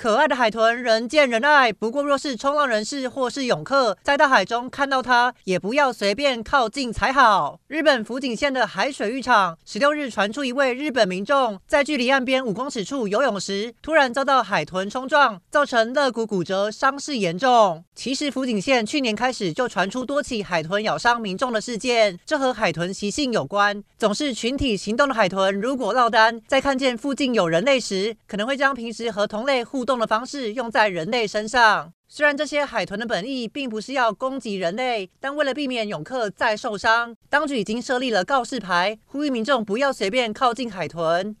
可爱的海豚人见人爱，不过若是冲浪人士或是泳客在大海中看到它，也不要随便靠近才好。日本福井县的海水浴场十六日传出一位日本民众在距离岸边五公尺处游泳时，突然遭到海豚冲撞，造成肋骨骨折，伤势严重。其实福井县去年开始就传出多起海豚咬伤民众的事件，这和海豚习性有关。总是群体行动的海豚，如果落单，在看见附近有人类时，可能会将平时和同类互动动的方式用在人类身上。虽然这些海豚的本意并不是要攻击人类，但为了避免泳客再受伤，当局已经设立了告示牌，呼吁民众不要随便靠近海豚。